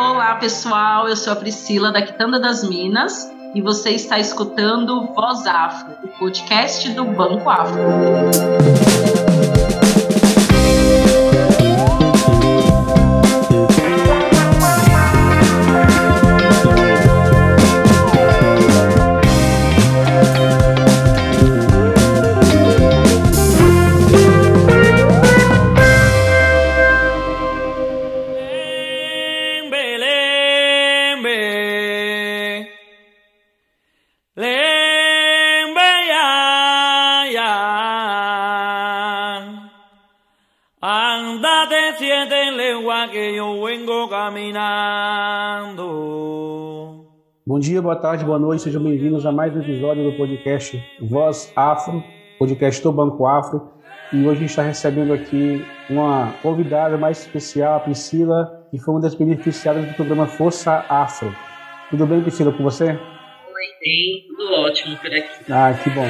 Olá, pessoal. Eu sou a Priscila da Quitanda das Minas e você está escutando Voz Afro, o podcast do Banco Afro. Tarde, boa noite, sejam bem-vindos a mais um episódio do podcast Voz Afro, podcast do Banco Afro. E hoje a gente está recebendo aqui uma convidada mais especial, a Priscila, que foi uma das beneficiadas do programa Força Afro. Tudo bem, Priscila, com você? Oi, bem, tudo ótimo por aqui. Ah, que bom.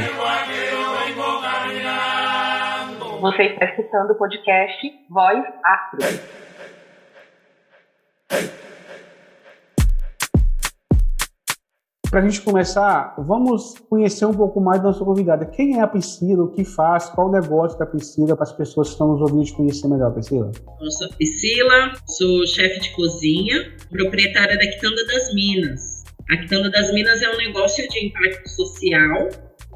Você está escutando o podcast Voz Afro. Para a gente começar, vamos conhecer um pouco mais da nossa convidada. Quem é a Priscila, o que faz, qual o negócio da Priscila, para as pessoas que estão nos ouvindo te conhecer melhor, Priscila? Eu sou a Priscila, sou chefe de cozinha, proprietária da Quitanda das Minas. A Quitanda das Minas é um negócio de impacto social,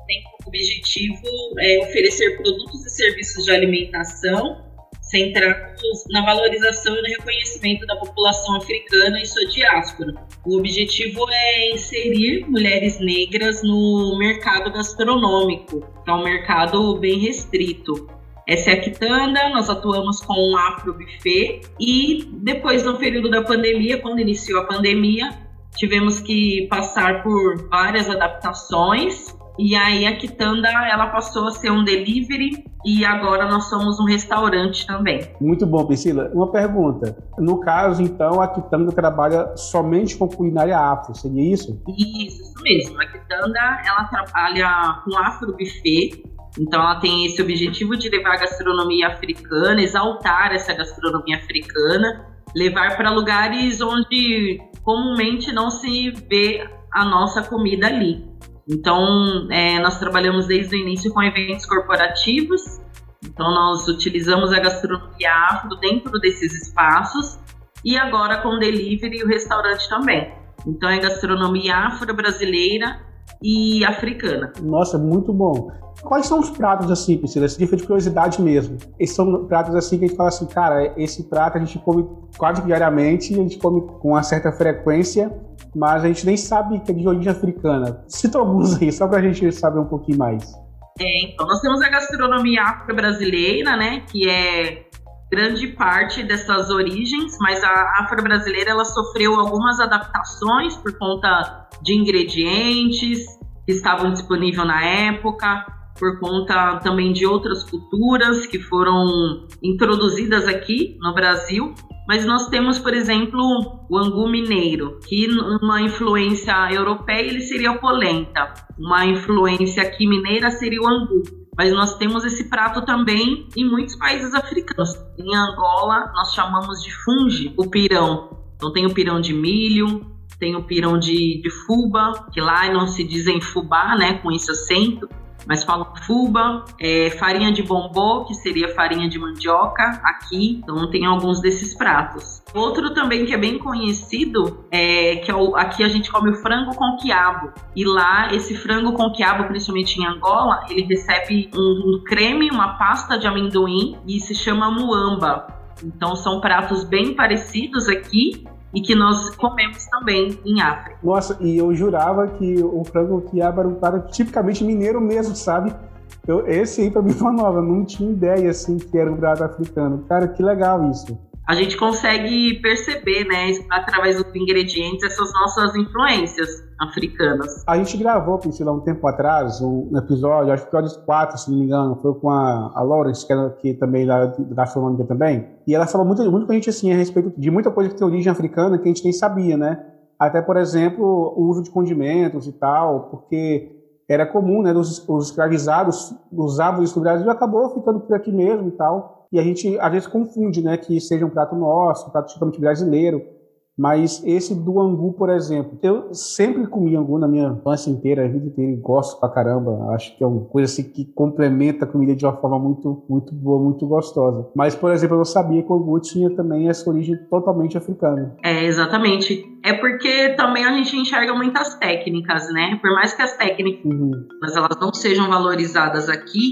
tem como objetivo é, oferecer produtos e serviços de alimentação centrados na valorização e no reconhecimento da população africana e sua diáspora. O objetivo é inserir mulheres negras no mercado gastronômico, que é um mercado bem restrito. Essa é a Quitanda, nós atuamos com um Afro Buffet e depois no período da pandemia, quando iniciou a pandemia, tivemos que passar por várias adaptações e aí a Quitanda ela passou a ser um delivery e agora nós somos um restaurante também. Muito bom, Priscila. Uma pergunta. No caso, então, a Quitanda trabalha somente com culinária afro, seria isso? Isso, isso mesmo. A Quitanda ela trabalha com afro buffet. Então ela tem esse objetivo de levar a gastronomia africana, exaltar essa gastronomia africana, levar para lugares onde comumente não se vê a nossa comida ali. Então, é, nós trabalhamos desde o início com eventos corporativos. Então, nós utilizamos a gastronomia afro dentro desses espaços e agora com delivery e o restaurante também. Então, é gastronomia afro-brasileira e africana. Nossa, muito bom. Quais são os pratos assim, Priscila? Esse tipo de curiosidade mesmo. Esses são pratos assim que a gente fala assim, cara, esse prato a gente come quase diariamente, a gente come com uma certa frequência mas a gente nem sabe que é de origem africana. Cita alguns aí, só para a gente saber um pouquinho mais. É, então, nós temos a gastronomia afro-brasileira, né, que é grande parte dessas origens, mas a afro-brasileira ela sofreu algumas adaptações por conta de ingredientes que estavam disponíveis na época, por conta também de outras culturas que foram introduzidas aqui no Brasil mas nós temos, por exemplo, o angu mineiro, que uma influência europeia ele seria o polenta, uma influência aqui mineira seria o angu. Mas nós temos esse prato também em muitos países africanos. Em Angola, nós chamamos de funge, o pirão. Então tem o pirão de milho, tem o pirão de, de fuba, que lá não se dizem fubá, né, com esse acento mas falam fuba, é, farinha de bombô, que seria farinha de mandioca aqui, então tem alguns desses pratos. Outro também que é bem conhecido é que é aqui a gente come o frango com quiabo. E lá, esse frango com quiabo, principalmente em Angola, ele recebe um, um creme, uma pasta de amendoim e se chama muamba. Então são pratos bem parecidos aqui, e que nós comemos também em África. Nossa, e eu jurava que o frango quiabo era um prato tipicamente mineiro mesmo, sabe? Eu, esse aí pra mim foi nova, não tinha ideia assim que era um prato africano. Cara, que legal isso a gente consegue perceber, né, através dos ingredientes, essas nossas influências africanas. A gente gravou, Priscila, um tempo atrás, um episódio, acho que episódio 4, se não me engano, foi com a, a Lawrence, que, era, que também da gastronomia também, e ela falou muito, muito com a gente, assim, a respeito de muita coisa que tem origem africana que a gente nem sabia, né? Até, por exemplo, o uso de condimentos e tal, porque era comum, né, os, os escravizados usavam isso no Brasil e acabou ficando por aqui mesmo e tal. E a gente às vezes confunde, né, que seja um prato nosso, um prato tipicamente brasileiro. Mas esse do angu, por exemplo, eu sempre comi angu na minha infância inteira, a vida inteira, e gosto pra caramba. Acho que é uma coisa assim que complementa a comida de uma forma muito, muito boa, muito gostosa. Mas, por exemplo, eu não sabia que o angu tinha também essa origem totalmente africana. É, exatamente. É porque também a gente enxerga muitas técnicas, né? Por mais que as técnicas uhum. elas não sejam valorizadas aqui,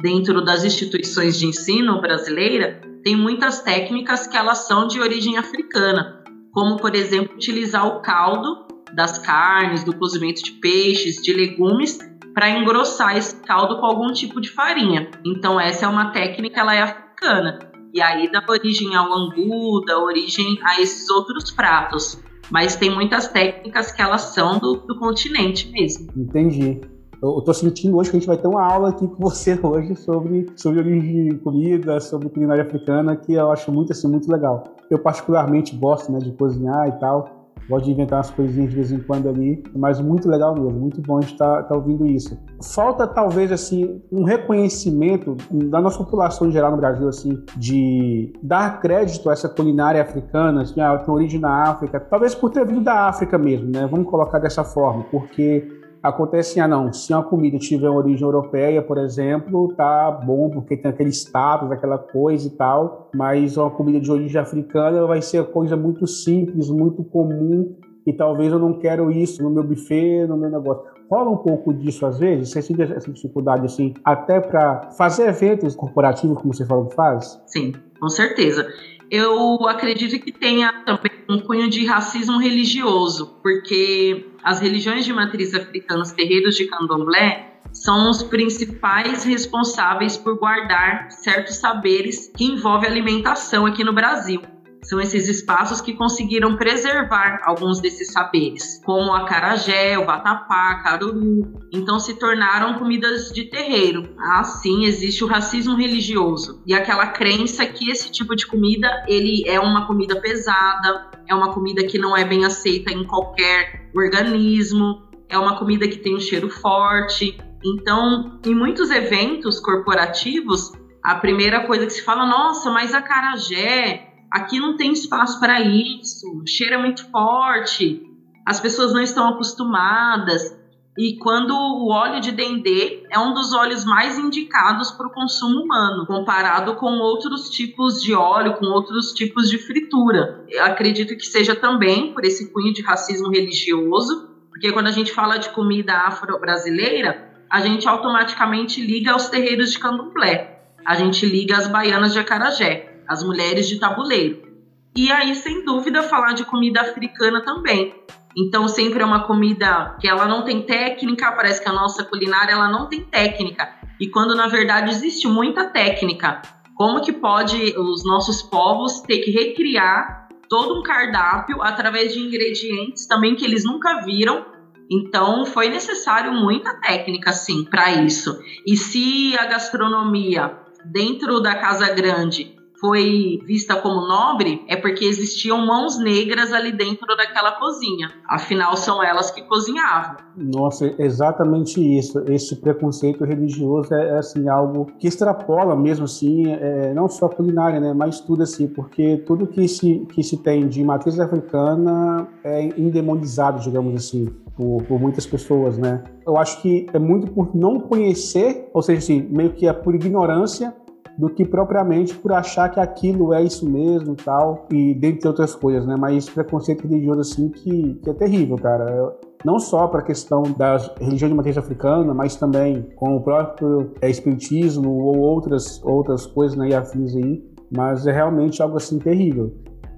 dentro das instituições de ensino brasileira, tem muitas técnicas que elas são de origem africana como por exemplo utilizar o caldo das carnes, do cozimento de peixes, de legumes, para engrossar esse caldo com algum tipo de farinha. Então essa é uma técnica, ela é africana. E aí dá origem ao angu, dá origem a esses outros pratos. Mas tem muitas técnicas que elas são do, do continente mesmo. Entendi. Eu, estou sentindo hoje que a gente vai ter uma aula aqui com você hoje sobre, sobre origem de comida, sobre culinária africana, que eu acho muito, assim, muito legal. Eu particularmente gosto né, de cozinhar e tal, gosto de inventar umas coisinhas de vez em quando ali, mas muito legal mesmo, muito bom estar tá ouvindo isso. Falta talvez assim um reconhecimento da nossa população em geral no Brasil assim de dar crédito a essa culinária africana, assim, a, tem origem na África, talvez por ter vindo da África mesmo, né? Vamos colocar dessa forma, porque acontece ah não, se uma comida tiver origem europeia, por exemplo, tá bom porque tem aquele status, aquela coisa e tal, mas uma comida de origem africana vai ser coisa muito simples, muito comum e talvez eu não quero isso no meu buffet, no meu negócio. Rola um pouco disso às vezes? Você sente essa dificuldade assim, até para fazer eventos corporativos, como você falou que faz? Sim, com certeza eu acredito que tenha também um cunho de racismo religioso, porque as religiões de matriz africana, os terreiros de candomblé, são os principais responsáveis por guardar certos saberes que envolvem alimentação aqui no Brasil. São esses espaços que conseguiram preservar alguns desses saberes, como a carajé, o vatapá, caruru. Então se tornaram comidas de terreiro. Assim existe o racismo religioso e aquela crença que esse tipo de comida ele é uma comida pesada, é uma comida que não é bem aceita em qualquer organismo, é uma comida que tem um cheiro forte. Então, em muitos eventos corporativos, a primeira coisa que se fala, nossa, mas a carajé aqui não tem espaço para isso, é muito forte, as pessoas não estão acostumadas. E quando o óleo de dendê é um dos óleos mais indicados para o consumo humano, comparado com outros tipos de óleo, com outros tipos de fritura. Eu acredito que seja também por esse cunho de racismo religioso, porque quando a gente fala de comida afro-brasileira, a gente automaticamente liga aos terreiros de candomblé, a gente liga às baianas de acarajé as mulheres de tabuleiro. E aí, sem dúvida, falar de comida africana também. Então, sempre é uma comida que ela não tem técnica, parece que a nossa culinária ela não tem técnica. E quando na verdade existe muita técnica, como que pode os nossos povos ter que recriar todo um cardápio através de ingredientes também que eles nunca viram? Então, foi necessário muita técnica, sim, para isso. E se a gastronomia dentro da Casa Grande foi vista como nobre é porque existiam mãos negras ali dentro daquela cozinha. Afinal, são elas que cozinhavam. Nossa, exatamente isso. Esse preconceito religioso é, é assim algo que extrapola mesmo assim, é, não só a culinária, né, mas tudo assim, porque tudo que se que se tem de matriz africana é endemonizado, digamos assim. Por, por, muitas pessoas, né? Eu acho que é muito por não conhecer, ou seja, assim, meio que é por ignorância do que propriamente por achar que aquilo é isso mesmo e tal, e dentre outras coisas, né? Mas preconceito religioso, assim, que, que é terrível, cara. Não só para a questão das religiões de matriz africana, mas também com o próprio é, espiritismo ou outras, outras coisas né, e afins aí, mas é realmente algo assim terrível.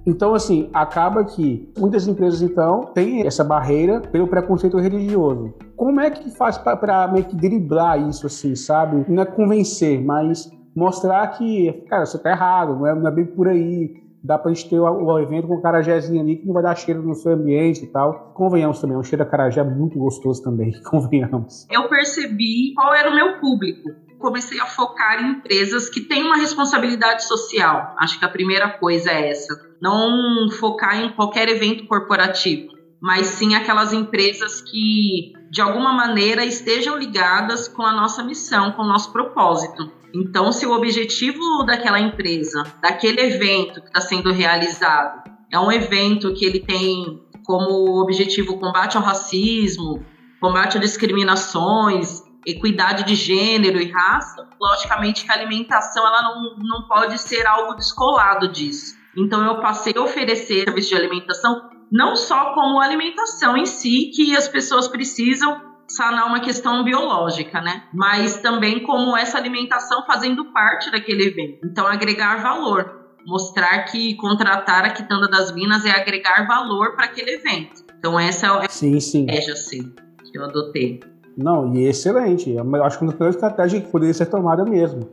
Então, assim, acaba que muitas empresas, então, têm essa barreira pelo preconceito religioso. Como é que faz para meio que driblar isso, assim, sabe? Não é convencer, mas mostrar que, cara, você tá errado, não é, não é bem por aí. Dá pra gente ter o, o evento com o carajézinho ali que não vai dar cheiro no seu ambiente e tal. Convenhamos também, o cheiro da carajé é muito gostoso também, convenhamos. Eu percebi qual era o meu público. Comecei a focar em empresas que têm uma responsabilidade social. Acho que a primeira coisa é essa. Não focar em qualquer evento corporativo, mas sim aquelas empresas que, de alguma maneira, estejam ligadas com a nossa missão, com o nosso propósito. Então, se o objetivo daquela empresa, daquele evento que está sendo realizado, É um evento que ele tem como objetivo combate ao racismo, combate a discriminações, equidade de gênero e raça. Logicamente que a alimentação ela não, não pode ser algo descolado disso. Então eu passei a oferecer serviço de alimentação não só como alimentação em si, que as pessoas precisam sanar uma questão biológica, né? Mas também como essa alimentação fazendo parte daquele evento. Então agregar valor mostrar que contratar a Quitanda das Minas é agregar valor para aquele evento. Então essa é a sim, sim. estratégia assim, que eu adotei. Não, e excelente. Eu acho que uma estratégia que poderia ser tomada mesmo.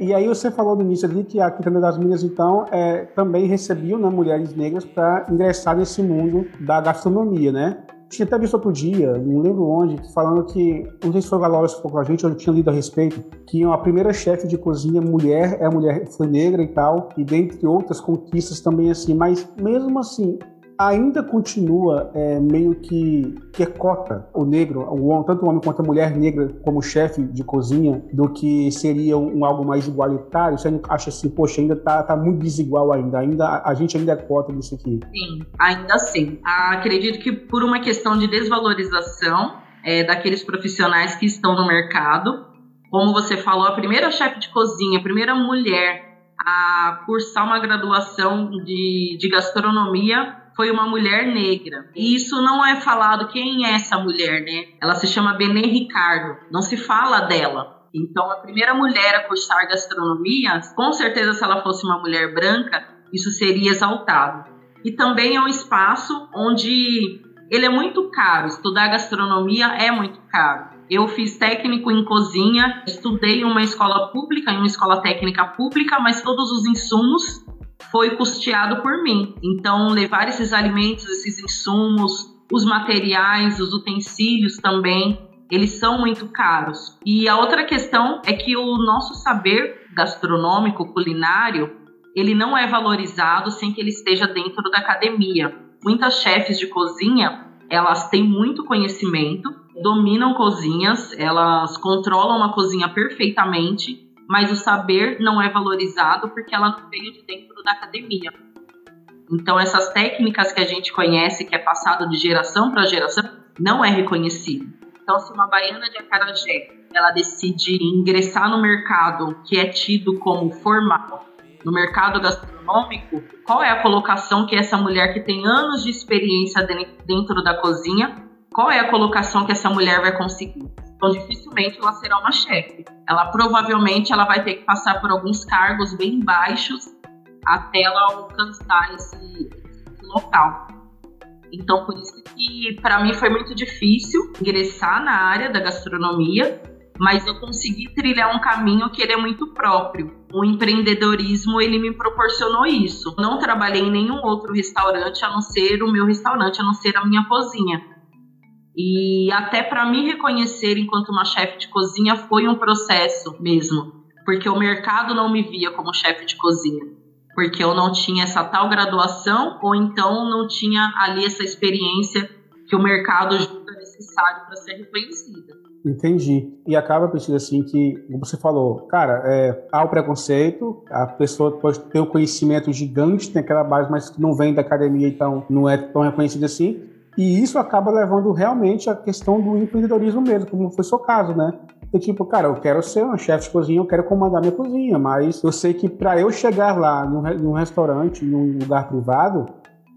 E aí você falou no início ali que a Quitanda das Minas, então, é, também recebia né, mulheres negras para ingressar nesse mundo da gastronomia, né? Tinha até visto outro dia, não lembro onde, falando que, não sei se foi a Laura que com a gente, eu tinha lido a respeito, que a primeira chefe de cozinha mulher, é mulher foi negra e tal, e dentre outras conquistas também assim, mas mesmo assim, ainda continua é, meio que, que é cota o negro, o tanto o homem quanto a mulher negra como chefe de cozinha, do que seria um, um, algo mais igualitário? Você acha assim, poxa, ainda tá, tá muito desigual ainda, ainda a gente ainda é cota disso aqui? Sim, ainda sim. Acredito que por uma questão de desvalorização é, daqueles profissionais que estão no mercado, como você falou, a primeira chefe de cozinha, a primeira mulher a cursar uma graduação de, de gastronomia foi uma mulher negra. E isso não é falado quem é essa mulher, né? Ela se chama Benê Ricardo. Não se fala dela. Então, a primeira mulher a cursar gastronomia, com certeza, se ela fosse uma mulher branca, isso seria exaltado. E também é um espaço onde ele é muito caro. Estudar gastronomia é muito caro. Eu fiz técnico em cozinha, estudei em uma escola pública, em uma escola técnica pública, mas todos os insumos foi custeado por mim. Então, levar esses alimentos, esses insumos, os materiais, os utensílios também, eles são muito caros. E a outra questão é que o nosso saber gastronômico, culinário, ele não é valorizado sem que ele esteja dentro da academia. Muitas chefes de cozinha, elas têm muito conhecimento, dominam cozinhas, elas controlam uma cozinha perfeitamente, mas o saber não é valorizado porque ela não veio de dentro da academia. Então, essas técnicas que a gente conhece, que é passado de geração para geração, não é reconhecido. Então, se uma baiana de acarajé ela decide ingressar no mercado que é tido como formal, no mercado gastronômico, qual é a colocação que essa mulher que tem anos de experiência dentro da cozinha, qual é a colocação que essa mulher vai conseguir? Então, dificilmente ela será uma chefe. Ela provavelmente ela vai ter que passar por alguns cargos bem baixos até ela alcançar esse, esse local. Então, por isso que para mim foi muito difícil ingressar na área da gastronomia, mas eu consegui trilhar um caminho que ele é muito próprio. O empreendedorismo ele me proporcionou isso. Não trabalhei em nenhum outro restaurante a não ser o meu restaurante, a não ser a minha cozinha. E até para me reconhecer enquanto uma chefe de cozinha foi um processo mesmo, porque o mercado não me via como chefe de cozinha, porque eu não tinha essa tal graduação ou então não tinha ali essa experiência que o mercado julga necessário para ser reconhecida. Entendi. E acaba, Priscila, assim, que, como você falou, cara, é, há o preconceito, a pessoa pode ter um conhecimento gigante, tem aquela base, mas não vem da academia, então não é tão reconhecida assim. E isso acaba levando realmente à questão do empreendedorismo mesmo, como foi o seu caso, né? É tipo, cara, eu quero ser um chefe de cozinha, eu quero comandar minha cozinha, mas eu sei que para eu chegar lá num, num restaurante, num lugar privado,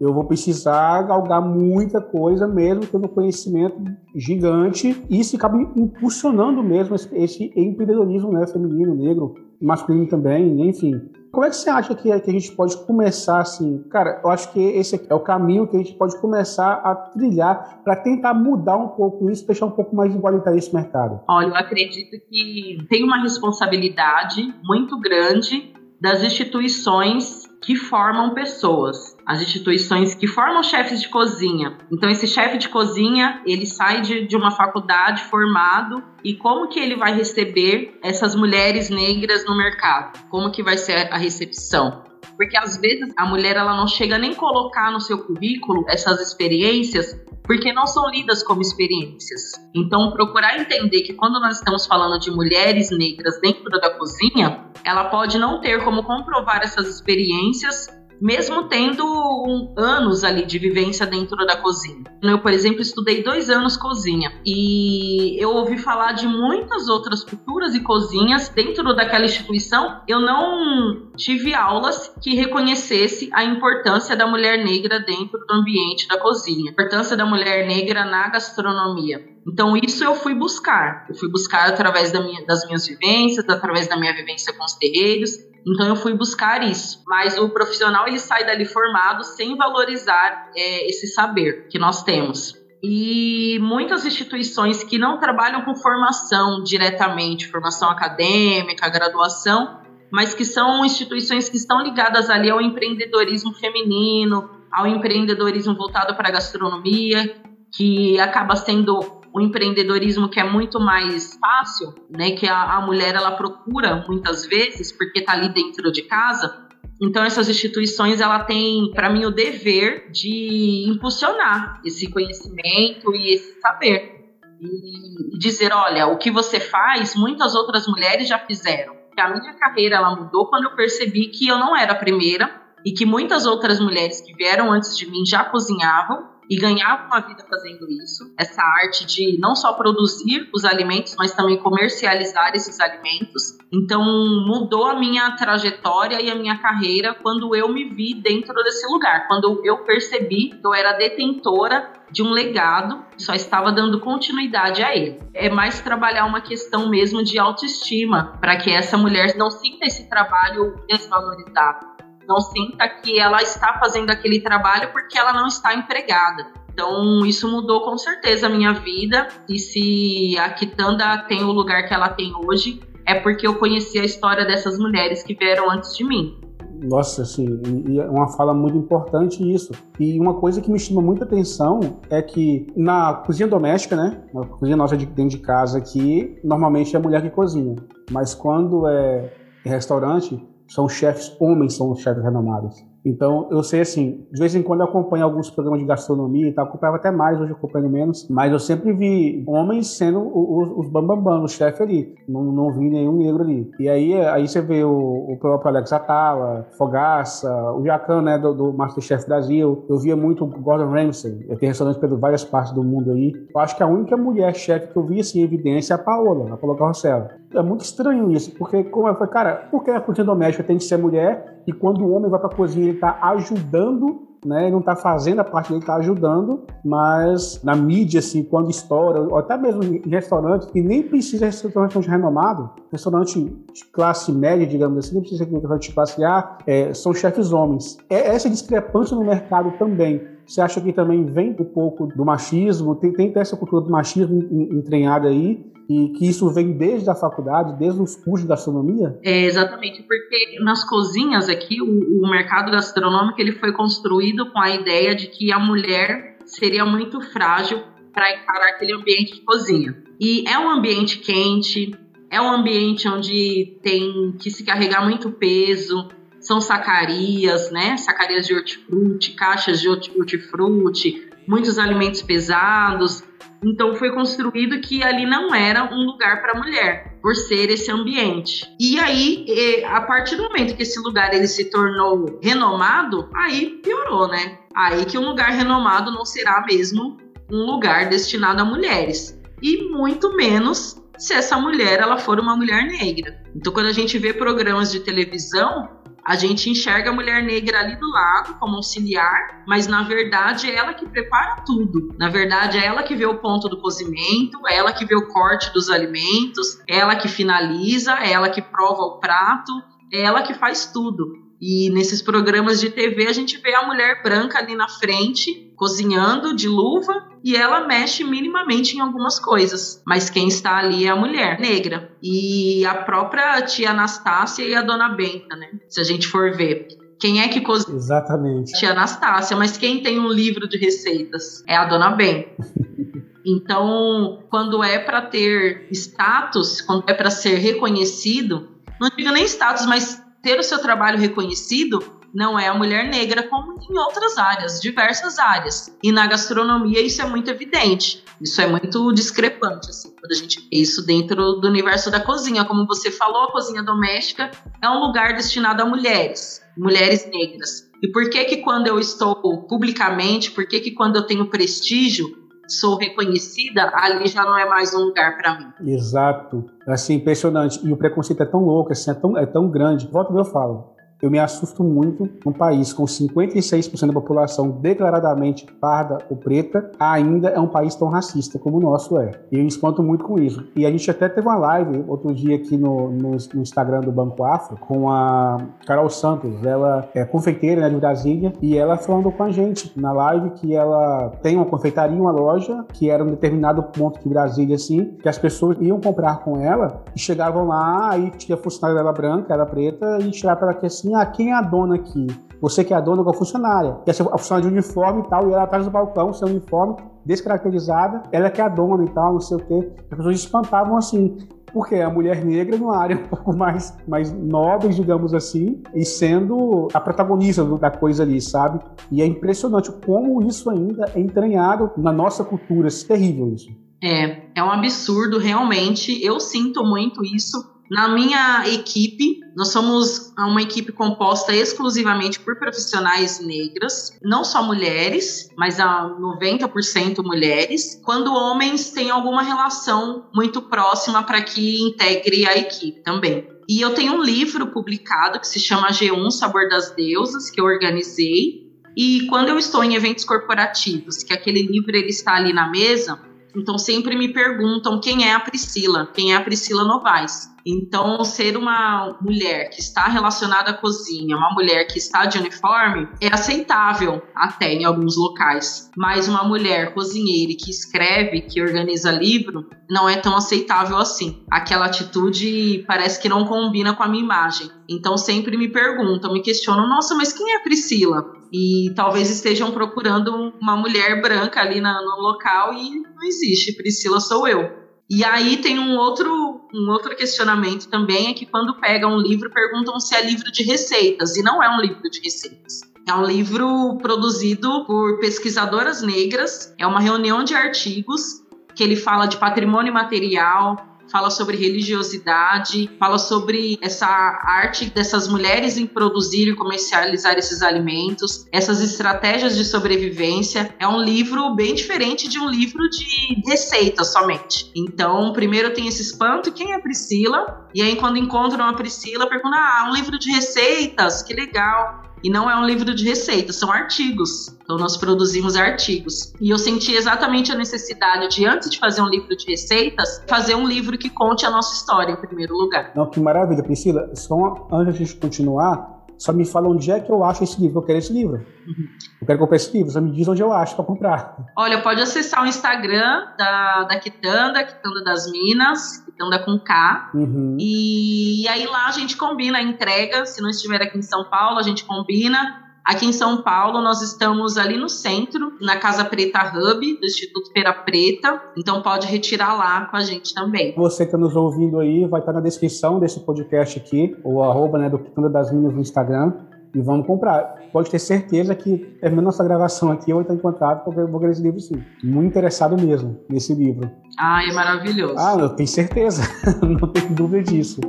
eu vou precisar galgar muita coisa, mesmo tendo conhecimento gigante, e isso acaba impulsionando mesmo esse empreendedorismo né, feminino, negro, masculino também, enfim. Como é que você acha que, que a gente pode começar assim? Cara, eu acho que esse é o caminho que a gente pode começar a trilhar para tentar mudar um pouco isso, deixar um pouco mais igualitário esse mercado. Olha, eu acredito que tem uma responsabilidade muito grande das instituições que formam pessoas, as instituições que formam chefes de cozinha. Então esse chefe de cozinha, ele sai de, de uma faculdade formado e como que ele vai receber essas mulheres negras no mercado? Como que vai ser a recepção? Porque às vezes a mulher ela não chega nem colocar no seu currículo essas experiências porque não são lidas como experiências. Então, procurar entender que quando nós estamos falando de mulheres negras dentro da cozinha, ela pode não ter como comprovar essas experiências mesmo tendo um, anos ali de vivência dentro da cozinha. Eu, por exemplo, estudei dois anos cozinha e eu ouvi falar de muitas outras culturas e cozinhas dentro daquela instituição. Eu não tive aulas que reconhecesse a importância da mulher negra dentro do ambiente da cozinha, a importância da mulher negra na gastronomia. Então, isso eu fui buscar. Eu fui buscar através da minha, das minhas vivências, através da minha vivência com os terreiros. Então, eu fui buscar isso. Mas o profissional, ele sai dali formado sem valorizar é, esse saber que nós temos. E muitas instituições que não trabalham com formação diretamente, formação acadêmica, graduação, mas que são instituições que estão ligadas ali ao empreendedorismo feminino, ao empreendedorismo voltado para a gastronomia, que acaba sendo o empreendedorismo que é muito mais fácil, né, que a, a mulher ela procura muitas vezes porque está ali dentro de casa. Então essas instituições ela tem para mim o dever de impulsionar esse conhecimento e esse saber e dizer, olha, o que você faz, muitas outras mulheres já fizeram. A minha carreira ela mudou quando eu percebi que eu não era a primeira e que muitas outras mulheres que vieram antes de mim já cozinhavam e ganhava uma vida fazendo isso. Essa arte de não só produzir os alimentos, mas também comercializar esses alimentos. Então mudou a minha trajetória e a minha carreira quando eu me vi dentro desse lugar, quando eu percebi que eu era detentora de um legado, só estava dando continuidade a ele. É mais trabalhar uma questão mesmo de autoestima, para que essa mulher não sinta esse trabalho desvalorizado não sinta que ela está fazendo aquele trabalho porque ela não está empregada. Então, isso mudou com certeza a minha vida. E se a Kitanda tem o lugar que ela tem hoje, é porque eu conheci a história dessas mulheres que vieram antes de mim. Nossa, assim, e é uma fala muito importante isso. E uma coisa que me chama muita atenção é que na cozinha doméstica, né, na cozinha nossa de dentro de casa aqui, normalmente é a mulher que cozinha. Mas quando é restaurante, são chefes homens, são chefes renomados. Então, eu sei assim, de vez em quando eu acompanho alguns programas de gastronomia e tal, acompanhava até mais, hoje eu acompanho menos, mas eu sempre vi homens sendo os, bambambam, o chefe ali, não, não vi nenhum negro ali. E aí, aí você vê o, o próprio Alex Atala, Fogaça, o Jacan, né, do, do Masterchef Brasil, eu via muito o Gordon Ramsay, tem restaurantes pelo várias partes do mundo aí. Eu acho que a única mulher chefe que eu vi assim, em evidência é a Paola, a Paola Carrossel. É muito estranho isso, porque como eu falei, cara, por que a cozinha doméstica tem que ser mulher e quando o homem vai para a cozinha ele está ajudando né? Ele não está fazendo a parte dele, está ajudando, mas na mídia, assim, quando estoura, ou até mesmo em restaurante, e nem precisa de restaurante renomado, restaurante de classe média, digamos assim, nem precisa de restaurante de classe A, é, são chefes homens. É essa discrepância no mercado também. Você acha que também vem um pouco do machismo, tem, tem essa cultura do machismo entranhada aí, e que isso vem desde a faculdade, desde os cursos de gastronomia? É, exatamente, porque nas cozinhas aqui, o, o mercado gastronômico ele foi construído com a ideia de que a mulher seria muito frágil para encarar aquele ambiente de cozinha. E é um ambiente quente, é um ambiente onde tem que se carregar muito peso, são sacarias, né? Sacarias de hortifruti, caixas de hortifruti, muitos alimentos pesados. Então foi construído que ali não era um lugar para mulher, por ser esse ambiente. E aí, a partir do momento que esse lugar ele se tornou renomado, aí piorou, né? Aí que um lugar renomado não será mesmo um lugar destinado a mulheres. E muito menos se essa mulher ela for uma mulher negra. Então quando a gente vê programas de televisão, a gente enxerga a mulher negra ali do lado como auxiliar, mas na verdade é ela que prepara tudo. Na verdade é ela que vê o ponto do cozimento, é ela que vê o corte dos alimentos, é ela que finaliza, é ela que prova o prato, é ela que faz tudo. E nesses programas de TV a gente vê a mulher branca ali na frente, cozinhando de luva, e ela mexe minimamente em algumas coisas. Mas quem está ali é a mulher negra. E a própria tia Anastácia e a dona Benta, né? Se a gente for ver. Quem é que cozinha? Exatamente. Tia Anastácia, mas quem tem um livro de receitas? É a dona Benta. Então, quando é para ter status, quando é para ser reconhecido, não digo nem status, mas ter o seu trabalho reconhecido, não é a mulher negra como em outras áreas, diversas áreas. E na gastronomia isso é muito evidente. Isso é muito discrepante, assim, quando a gente vê isso dentro do universo da cozinha. Como você falou, a cozinha doméstica é um lugar destinado a mulheres, mulheres negras. E por que que quando eu estou publicamente, por que que quando eu tenho prestígio, sou reconhecida, ali já não é mais um lugar para mim. Exato. Assim, impressionante. E o preconceito é tão louco, assim, é tão, é tão grande. Volta eu falo eu me assusto muito um país com 56% da população declaradamente parda ou preta ainda é um país tão racista como o nosso é. E eu me espanto muito com isso. E a gente até teve uma live outro dia aqui no, no, no Instagram do Banco Afro com a Carol Santos. Ela é confeiteira né, de Brasília e ela falando com a gente na live que ela tem uma confeitaria, uma loja que era um determinado ponto de Brasília assim, que as pessoas iam comprar com ela e chegavam lá e tinha funcionária dela branca, era preta e para ela que assim, ah, quem é a dona aqui? Você que é a dona ou a funcionária. Que é a funcionária de uniforme e tal, e ela atrás do balcão, seu uniforme, descaracterizada, ela que é a dona e tal, não sei o quê. As pessoas espantavam assim. Porque a mulher negra numa área um pouco mais, mais nobre, digamos assim, e sendo a protagonista da coisa ali, sabe? E é impressionante como isso ainda é entranhado na nossa cultura. É terrível isso. É, é um absurdo, realmente. Eu sinto muito isso na minha equipe, nós somos uma equipe composta exclusivamente por profissionais negras, não só mulheres, mas a 90% mulheres, quando homens têm alguma relação muito próxima para que integre a equipe também. E eu tenho um livro publicado que se chama G1 Sabor das Deusas, que eu organizei. E quando eu estou em eventos corporativos, que aquele livro ele está ali na mesa, então sempre me perguntam quem é a Priscila, quem é a Priscila Novaes. Então, ser uma mulher que está relacionada à cozinha, uma mulher que está de uniforme, é aceitável até em alguns locais. Mas uma mulher cozinheira que escreve, que organiza livro, não é tão aceitável assim. Aquela atitude parece que não combina com a minha imagem. Então, sempre me perguntam, me questionam: nossa, mas quem é Priscila? E talvez estejam procurando uma mulher branca ali no local e não existe. Priscila sou eu. E aí tem um outro, um outro questionamento também, é que quando pegam um livro, perguntam se é livro de receitas, e não é um livro de receitas. É um livro produzido por pesquisadoras negras, é uma reunião de artigos que ele fala de patrimônio material, fala sobre religiosidade, fala sobre essa arte dessas mulheres em produzir e comercializar esses alimentos, essas estratégias de sobrevivência. É um livro bem diferente de um livro de receitas somente. Então, primeiro tem esse espanto, quem é a Priscila? E aí, quando encontram a Priscila, perguntam: ah, um livro de receitas, que legal. E não é um livro de receitas, são artigos. Então nós produzimos artigos. E eu senti exatamente a necessidade de, antes de fazer um livro de receitas, fazer um livro que conte a nossa história em primeiro lugar. Não, que maravilha, Priscila. Só antes de a gente continuar, só me fala onde é que eu acho esse livro. Eu quero esse livro. Uhum. Eu quero comprar esse livro. Só me diz onde eu acho para comprar. Olha, pode acessar o Instagram da, da Quitanda, Quitanda das Minas, Quitanda com K. Uhum. E, e aí lá a gente combina a entrega. Se não estiver aqui em São Paulo, a gente combina. Aqui em São Paulo, nós estamos ali no centro, na Casa Preta Hub, do Instituto Feira Preta. Então, pode retirar lá com a gente também. Você que está nos ouvindo aí, vai estar na descrição desse podcast aqui, o arroba né, do Quitanda das Minas no Instagram. E vamos comprar. Pode ter certeza que, terminando nossa gravação aqui, eu vou estar em contato porque eu vou querer esse livro sim. Muito interessado mesmo nesse livro. Ah, é maravilhoso. Ah, eu tenho certeza. Não tenho dúvida disso.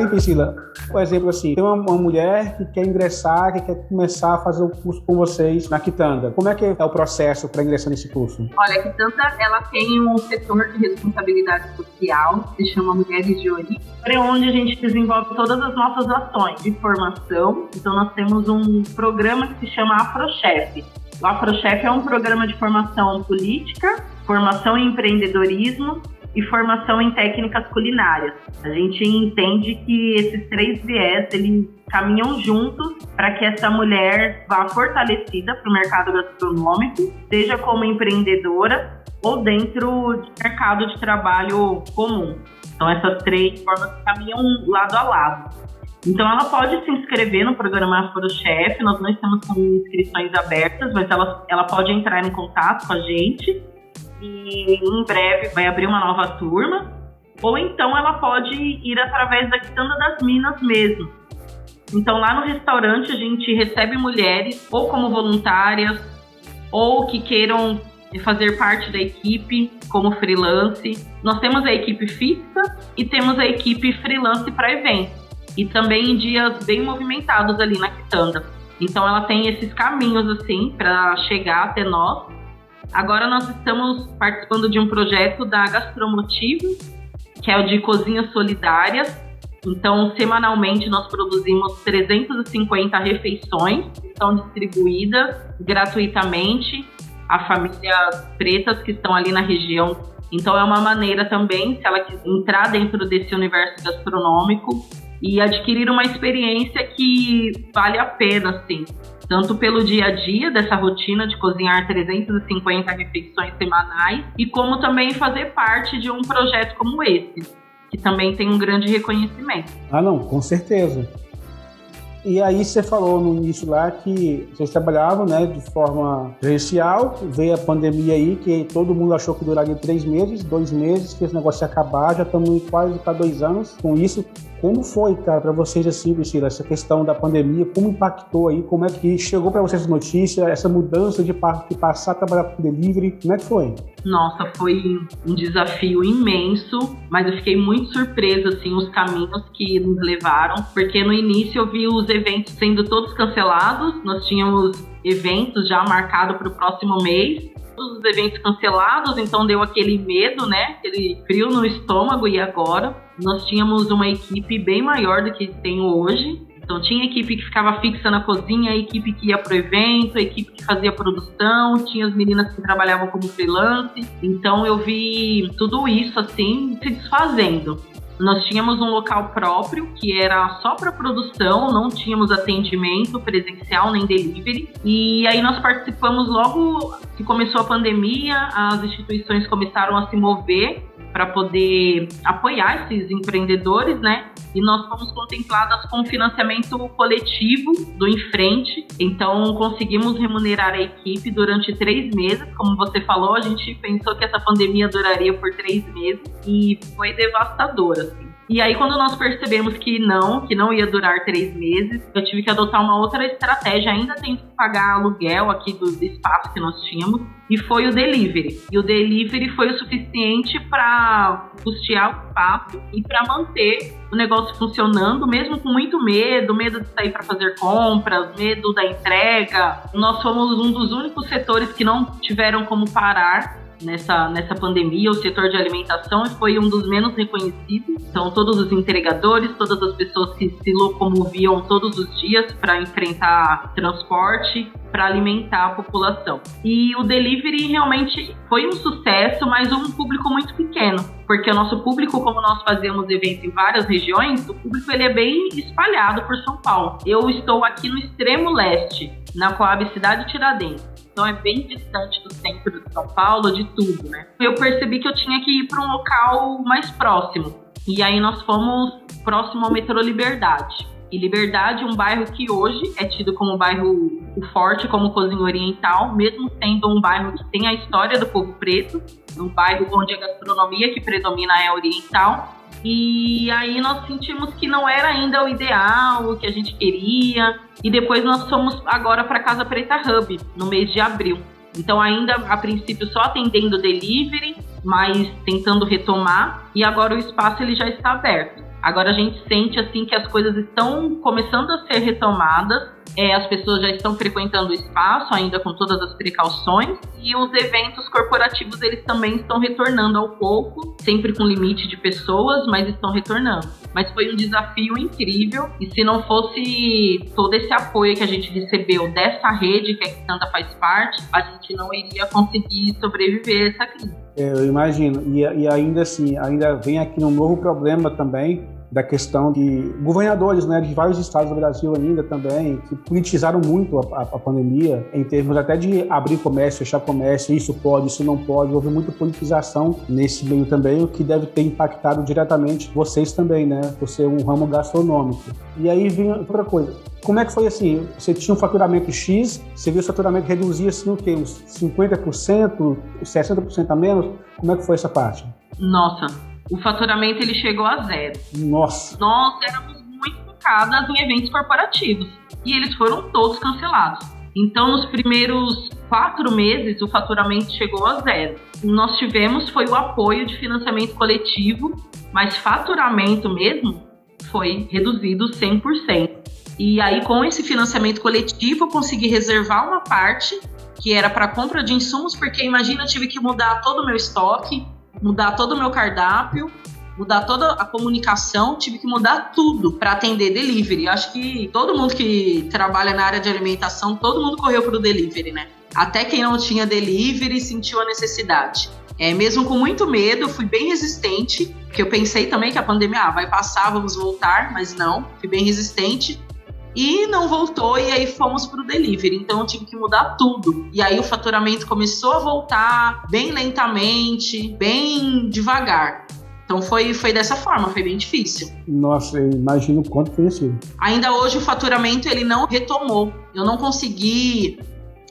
Aí, Priscila, por exemplo, assim, tem uma, uma, mulher que quer ingressar, que quer começar a fazer o curso com vocês na Quitanda. Como é que é o processo para ingressar nesse curso? Olha, a Quitanda, ela tem um setor de responsabilidade social, que se chama Mulheres de Origem, onde a gente desenvolve todas as nossas ações de formação. Então, nós temos um programa que se chama AfroChef. O AfroChef é um programa de formação política, formação em empreendedorismo e formação em técnicas culinárias. A gente entende que esses três viés eles caminham juntos para que essa mulher vá fortalecida para o mercado gastronômico, seja como empreendedora ou dentro do mercado de trabalho comum. Então essas três formas caminham lado a lado. Então ela pode se inscrever no programa Afrochef, nós não estamos com inscrições abertas, mas ela, ela pode entrar em contato com a gente e em breve vai abrir uma nova turma. Ou então ela pode ir através da Quitanda das Minas mesmo. Então lá no restaurante a gente recebe mulheres ou como voluntárias ou que queiram fazer parte da equipe como freelance. Nós temos a equipe fixa e temos a equipe freelance para eventos. E também em dias bem movimentados ali na Quitanda. Então ela tem esses caminhos assim para chegar até nós. Agora nós estamos participando de um projeto da Gastromotivo, que é o de cozinhas solidárias. Então, semanalmente nós produzimos 350 refeições que são distribuídas gratuitamente a famílias pretas que estão ali na região. Então é uma maneira também, se ela quiser entrar dentro desse universo gastronômico e adquirir uma experiência que vale a pena, assim, tanto pelo dia a dia dessa rotina de cozinhar 350 refeições semanais e como também fazer parte de um projeto como esse, que também tem um grande reconhecimento. Ah, não, com certeza. E aí você falou no início lá que vocês trabalhavam né, de forma presencial, veio a pandemia aí, que todo mundo achou que duraria três meses, dois meses, que esse negócio ia acabar, já estamos quase para dois anos com isso. Como foi, cara, para vocês assim, Priscila, essa questão da pandemia, como impactou aí, como é que chegou para vocês essa notícia, essa mudança de, de passar a trabalhar com delivery, como é que foi? Nossa, foi um desafio imenso, mas eu fiquei muito surpresa, assim, os caminhos que nos levaram, porque no início eu vi os eventos sendo todos cancelados, nós tínhamos eventos já marcados para o próximo mês, todos os eventos cancelados, então deu aquele medo, né? Aquele frio no estômago e agora nós tínhamos uma equipe bem maior do que tem hoje. Então tinha equipe que ficava fixa na cozinha, equipe que ia pro evento, equipe que fazia produção, tinha as meninas que trabalhavam como freelance. Então eu vi tudo isso assim se desfazendo. Nós tínhamos um local próprio que era só para produção, não tínhamos atendimento presencial nem delivery. E aí nós participamos logo que começou a pandemia, as instituições começaram a se mover para poder apoiar esses empreendedores, né? E nós fomos contempladas com financiamento coletivo do Enfrente. Então, conseguimos remunerar a equipe durante três meses. Como você falou, a gente pensou que essa pandemia duraria por três meses e foi devastadora, assim. E aí, quando nós percebemos que não, que não ia durar três meses, eu tive que adotar uma outra estratégia. Ainda tem que pagar aluguel aqui do espaço que nós tínhamos, e foi o delivery. E o delivery foi o suficiente para custear o espaço e para manter o negócio funcionando, mesmo com muito medo, medo de sair para fazer compras, medo da entrega. Nós fomos um dos únicos setores que não tiveram como parar nessa, nessa pandemia, o setor de alimentação foi um dos menos reconhecidos. Então, todos os entregadores, todas as pessoas que se locomoviam todos os dias para enfrentar transporte, para alimentar a população. E o delivery realmente foi um sucesso, mas um público muito pequeno, porque o nosso público, como nós fazemos eventos em várias regiões, o público ele é bem espalhado por São Paulo. Eu estou aqui no extremo leste, na Coab Cidade Tiradentes então é bem distante do centro de São Paulo, de tudo, né? Eu percebi que eu tinha que ir para um local mais próximo. E aí nós fomos próximo ao metrô Liberdade. E Liberdade, um bairro que hoje é tido como bairro forte, como cozinha oriental, mesmo sendo um bairro que tem a história do povo preto, um bairro onde a gastronomia que predomina é oriental, e aí nós sentimos que não era ainda o ideal, o que a gente queria. E depois nós fomos agora para Casa Preta Hub, no mês de abril. Então, ainda a princípio só atendendo delivery, mas tentando retomar. E agora o espaço ele já está aberto. Agora a gente sente assim que as coisas estão começando a ser retomadas é, as pessoas já estão frequentando o espaço, ainda com todas as precauções, e os eventos corporativos eles também estão retornando ao pouco, sempre com limite de pessoas, mas estão retornando. Mas foi um desafio incrível, e se não fosse todo esse apoio que a gente recebeu dessa rede que a Quitanda faz parte, a gente não iria conseguir sobreviver a essa crise. É, eu imagino. E, e ainda assim, ainda vem aqui um novo problema também, da questão de governadores né, de vários estados do Brasil ainda também, que politizaram muito a, a, a, pandemia, em termos até de abrir comércio, fechar comércio, isso pode, isso não pode. Houve muita politização nesse meio também, o que deve ter impactado diretamente vocês também, né, por ser um ramo gastronômico. E aí vinha outra coisa. Como é que foi assim? Você tinha um faturamento X, você viu o faturamento reduzir assim o quê? Uns 50%, 60% a menos? Como é que foi essa parte? Nossa, o faturamento ele chegou a zero. Nossa. Nós éramos muito focadas em eventos corporativos e eles foram todos cancelados. Então, nos primeiros quatro meses, o faturamento chegou a zero. Nós tivemos foi o apoio de financiamento coletivo, mas faturamento mesmo foi reduzido 100%. E aí, com esse financiamento coletivo, eu consegui reservar uma parte que era para compra de insumos, porque imagina, eu tive que mudar todo o meu estoque, mudar todo o meu cardápio, mudar toda a comunicação, tive que mudar tudo para atender delivery. Acho que todo mundo que trabalha na área de alimentação, todo mundo correu para o delivery, né? Até quem não tinha delivery sentiu a necessidade. É, mesmo com muito medo, fui bem resistente, porque eu pensei também que a pandemia ah, vai passar, vamos voltar, mas não, fui bem resistente e não voltou e aí fomos para o delivery. Então eu tive que mudar tudo. E aí o faturamento começou a voltar bem lentamente, bem devagar. Então foi, foi dessa forma, foi bem difícil. Nossa, eu imagino quanto foi sido. Ainda hoje o faturamento ele não retomou. Eu não consegui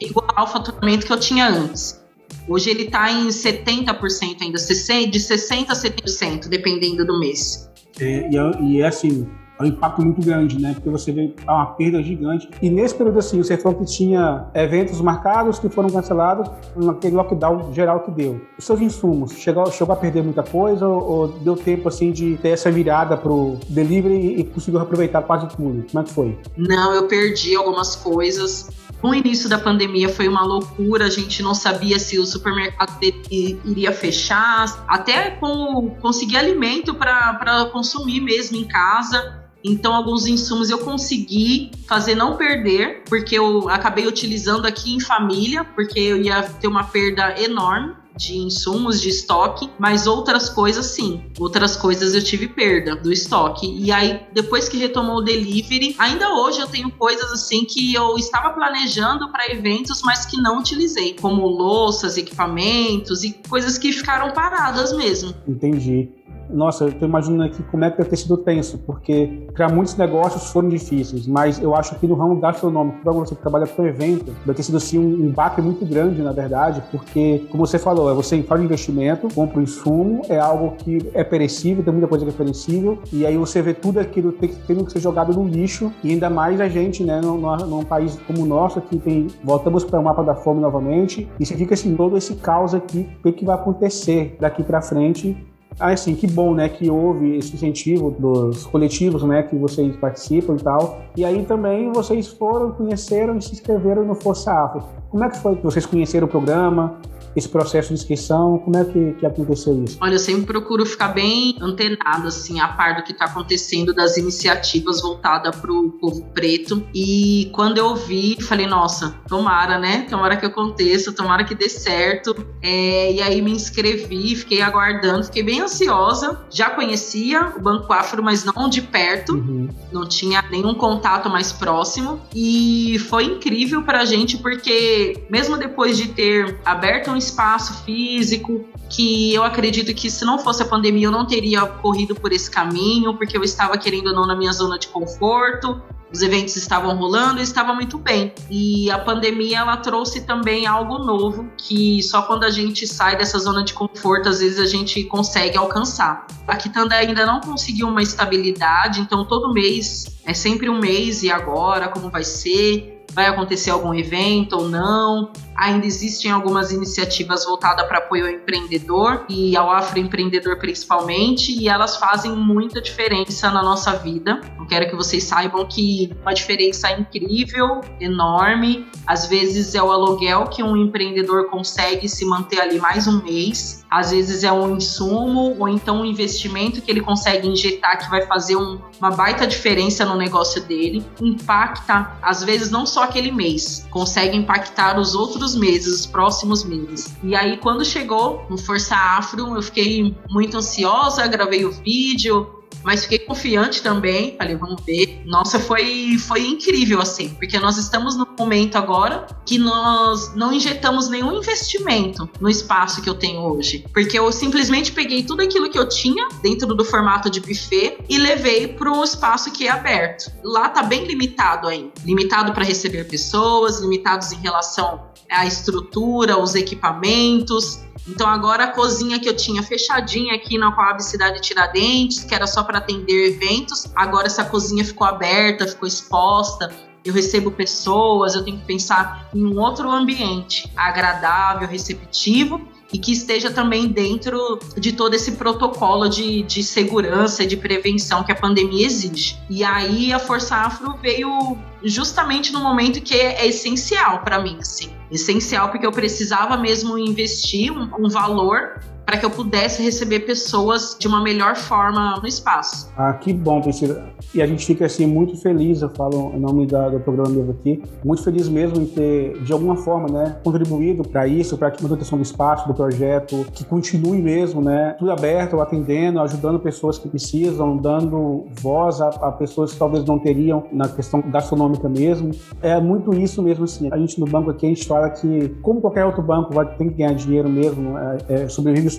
igualar o faturamento que eu tinha antes. Hoje ele está em 70% ainda, de 60% a 70%, dependendo do mês. É, e, é, e é assim, é um impacto muito grande, né? Porque você vê uma perda gigante. E nesse período assim, você falou que tinha eventos marcados que foram cancelados naquele lockdown geral que deu. Os seus insumos, chegou, chegou a perder muita coisa ou, ou deu tempo assim de ter essa virada pro delivery e conseguiu aproveitar quase tudo? Como é que foi? Não, eu perdi algumas coisas. No início da pandemia foi uma loucura, a gente não sabia se o supermercado iria fechar, até com conseguir alimento para consumir mesmo em casa. Então, alguns insumos eu consegui fazer não perder, porque eu acabei utilizando aqui em família, porque eu ia ter uma perda enorme de insumos, de estoque, mas outras coisas sim. Outras coisas eu tive perda do estoque. E aí, depois que retomou o delivery, ainda hoje eu tenho coisas assim que eu estava planejando para eventos, mas que não utilizei, como louças, equipamentos e coisas que ficaram paradas mesmo. Entendi nossa, eu estou imaginando aqui como é que deve ter sido tenso, porque criar muitos negócios foram difíceis, mas eu acho que no ramo gastronômico, para você que trabalha com evento, deve ter sido assim um, um baque muito grande, na verdade, porque, como você falou, é você faz um investimento, compra um insumo, é algo que é perecível, tem muita coisa que é perecível, e aí você vê tudo aquilo tendo que ser jogado no lixo, e ainda mais a gente, né, num, num país como o nosso, que tem, voltamos para o mapa da fome novamente, e você fica assim, todo esse caos aqui, o que vai acontecer daqui para frente ah, assim, que bom, né, que houve esse incentivo dos coletivos, né, que vocês participam e tal. E aí também vocês foram, conheceram e se inscreveram no Força Afro. Como é que foi que vocês conheceram o programa? Esse processo de inscrição? Como é que, que aconteceu isso? Olha, eu sempre procuro ficar bem antenado, assim, a par do que está acontecendo das iniciativas voltadas para o povo preto. E quando eu vi, falei, nossa, tomara, né? Tomara que aconteça, tomara que dê certo. É, e aí me inscrevi, fiquei aguardando, fiquei bem ansiosa. Já conhecia o Banco Afro, mas não de perto, uhum. não tinha nenhum contato mais próximo. E foi incrível para a gente, porque mesmo depois de ter aberto um espaço físico, que eu acredito que se não fosse a pandemia eu não teria corrido por esse caminho, porque eu estava querendo ou não na minha zona de conforto, os eventos estavam rolando e estava muito bem. E a pandemia ela trouxe também algo novo que só quando a gente sai dessa zona de conforto às vezes a gente consegue alcançar. A Quitanda ainda não conseguiu uma estabilidade, então todo mês é sempre um mês e agora como vai ser? Vai acontecer algum evento ou não? Ainda existem algumas iniciativas voltadas para apoio ao empreendedor e ao afroempreendedor principalmente, e elas fazem muita diferença na nossa vida. Eu quero que vocês saibam que uma diferença incrível, enorme. Às vezes é o aluguel que um empreendedor consegue se manter ali mais um mês, às vezes é um insumo ou então um investimento que ele consegue injetar que vai fazer um, uma baita diferença no negócio dele. Impacta, às vezes, não só aquele mês, consegue impactar os outros meses, os próximos meses. E aí, quando chegou no Força Afro, eu fiquei muito ansiosa, gravei o vídeo, mas fiquei confiante também. Falei, vamos ver. Nossa, foi, foi incrível, assim, porque nós estamos no momento agora que nós não injetamos nenhum investimento no espaço que eu tenho hoje. Porque eu simplesmente peguei tudo aquilo que eu tinha dentro do formato de buffet e levei para um espaço que é aberto. Lá tá bem limitado ainda. Limitado para receber pessoas, limitados em relação à estrutura, os equipamentos. Então agora a cozinha que eu tinha fechadinha aqui na Coab Cidade Tiradentes, que era só para atender eventos, agora essa cozinha ficou aberta, ficou exposta. Eu recebo pessoas, eu tenho que pensar em um outro ambiente agradável, receptivo e que esteja também dentro de todo esse protocolo de, de segurança e de prevenção que a pandemia exige. E aí a Força Afro veio justamente no momento que é, essencial para mim, assim. Essencial porque eu precisava mesmo investir um, um valor para que eu pudesse receber pessoas de uma melhor forma no espaço. Ah, que bom, Priscila. E a gente fica assim muito feliz, eu falo em nome da, do programa mesmo aqui, muito feliz mesmo em ter, de alguma forma, né, contribuído para isso, para a manutenção do espaço, do projeto, que continue mesmo, né, tudo aberto, atendendo, ajudando pessoas que precisam, dando voz a, a pessoas que talvez não teriam na questão gastronômica mesmo. É muito isso mesmo, assim. A gente no banco aqui, a gente fala que, como qualquer outro banco, vai ter que ganhar dinheiro mesmo, é, é, sobrevive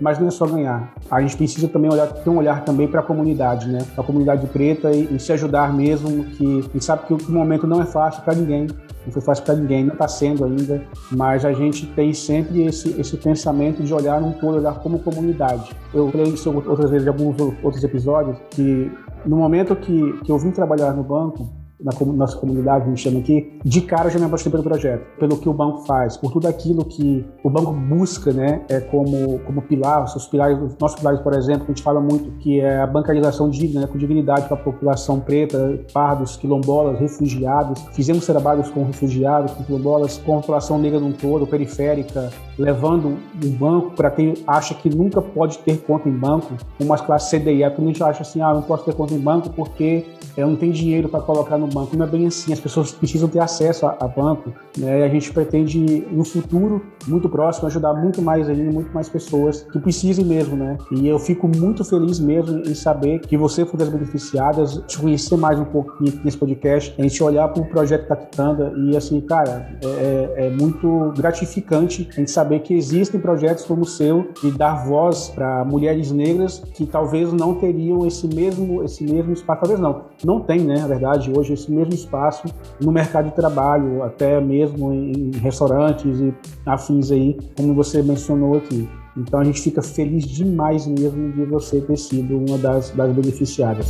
mas não é só ganhar. A gente precisa também olhar, ter um olhar também para a comunidade, né? A comunidade preta e, e, se ajudar mesmo, que a gente sabe que o momento não é fácil para ninguém, não foi fácil para ninguém, não está sendo ainda, mas a gente tem sempre esse, esse pensamento de olhar um todo, olhar como comunidade. Eu falei isso outras vezes em alguns outros episódios, que no momento que, que eu vim trabalhar no banco, na nossa comunidade, gente chama aqui, de cara eu já me apaixonei pelo projeto, pelo que o banco faz, por tudo aquilo que o banco busca, né, é como, como pilar, os pilares, os nossos pilares, por exemplo, a gente fala muito que é a bancarização digna, né, com dignidade para a população preta, pardos, quilombolas, refugiados. Fizemos trabalhos com refugiados, com quilombolas, com a população negra num todo, periférica, levando um banco para quem acha que nunca pode ter conta em banco, como as classes CDI, a gente acha assim, ah, não posso ter conta em banco porque eu não tenho dinheiro para colocar no banco. Não é bem assim, as pessoas precisam ter acesso a, a banco, né? E a gente pretende, no futuro muito próximo, ajudar muito mais ali, muito mais pessoas que precisem mesmo, né? E eu fico muito feliz mesmo em saber que você foi das beneficiadas, te conhecer mais um pouquinho nesse podcast, a gente olhar para o projeto da Quitanda e assim, cara, é, é, é muito gratificante a gente saber que existem projetos como o seu e dar voz para mulheres negras que talvez não teriam esse mesmo, esse mesmo espaço, talvez não, não tem, né, na verdade, hoje esse mesmo espaço no mercado de trabalho, até mesmo em restaurantes e afins aí, como você mencionou aqui. Então a gente fica feliz demais mesmo de você ter sido uma das, das beneficiárias.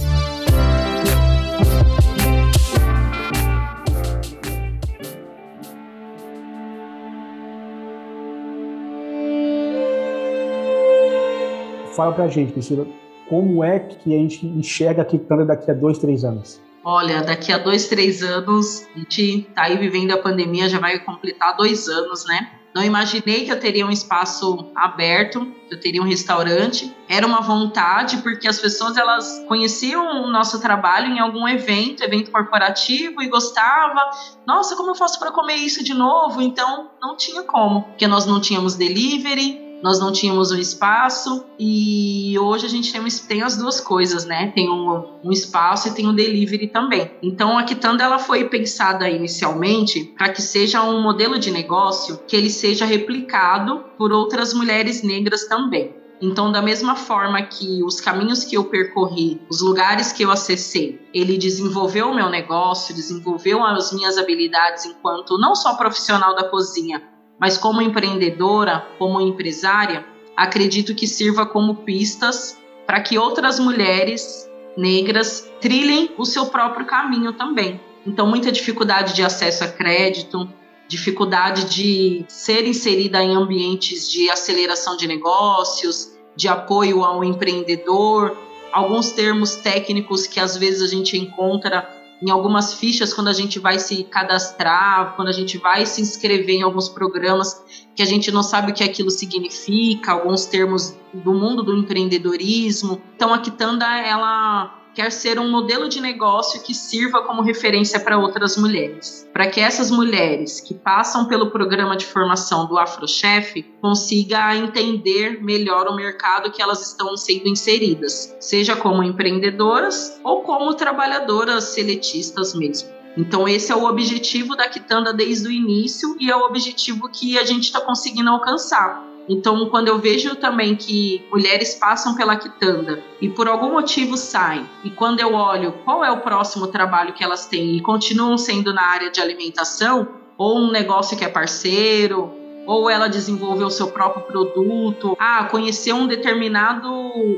Fala pra gente, Priscila, como é que a gente enxerga a Quitanda daqui a dois, três anos? Olha, daqui a dois, três anos, a gente tá aí vivendo a pandemia, já vai completar dois anos, né? Não imaginei que eu teria um espaço aberto, que eu teria um restaurante. Era uma vontade, porque as pessoas elas conheciam o nosso trabalho em algum evento, evento corporativo, e gostava. Nossa, como eu faço para comer isso de novo? Então, não tinha como, porque nós não tínhamos delivery, nós não tínhamos um espaço e hoje a gente tem, tem as duas coisas, né? Tem um, um espaço e tem um delivery também. Então a Quitanda ela foi pensada inicialmente para que seja um modelo de negócio que ele seja replicado por outras mulheres negras também. Então, da mesma forma que os caminhos que eu percorri, os lugares que eu acessei, ele desenvolveu o meu negócio, desenvolveu as minhas habilidades enquanto não só profissional da cozinha, mas como empreendedora, como empresária, acredito que sirva como pistas para que outras mulheres negras trilhem o seu próprio caminho também. Então, muita dificuldade de acesso a crédito, dificuldade de ser inserida em ambientes de aceleração de negócios, de apoio ao empreendedor, alguns termos técnicos que às vezes a gente encontra em algumas fichas quando a gente vai se cadastrar, quando a gente vai se inscrever em alguns programas que a gente não sabe o que aquilo significa, alguns termos do mundo do empreendedorismo. Então a Quitanda ela quer ser um modelo de negócio que sirva como referência para outras mulheres, para que essas mulheres que passam pelo programa de formação do Afrochef consiga entender melhor o mercado que elas estão sendo inseridas, seja como empreendedoras ou como trabalhadoras seletistas mesmo. Então, esse é o objetivo da Quitanda desde o início e é o objetivo que a gente está conseguindo alcançar. Então, quando eu vejo também que mulheres passam pela quitanda e por algum motivo saem, e quando eu olho qual é o próximo trabalho que elas têm e continuam sendo na área de alimentação, ou um negócio que é parceiro, ou ela desenvolveu o seu próprio produto, ah, conheceu um determinado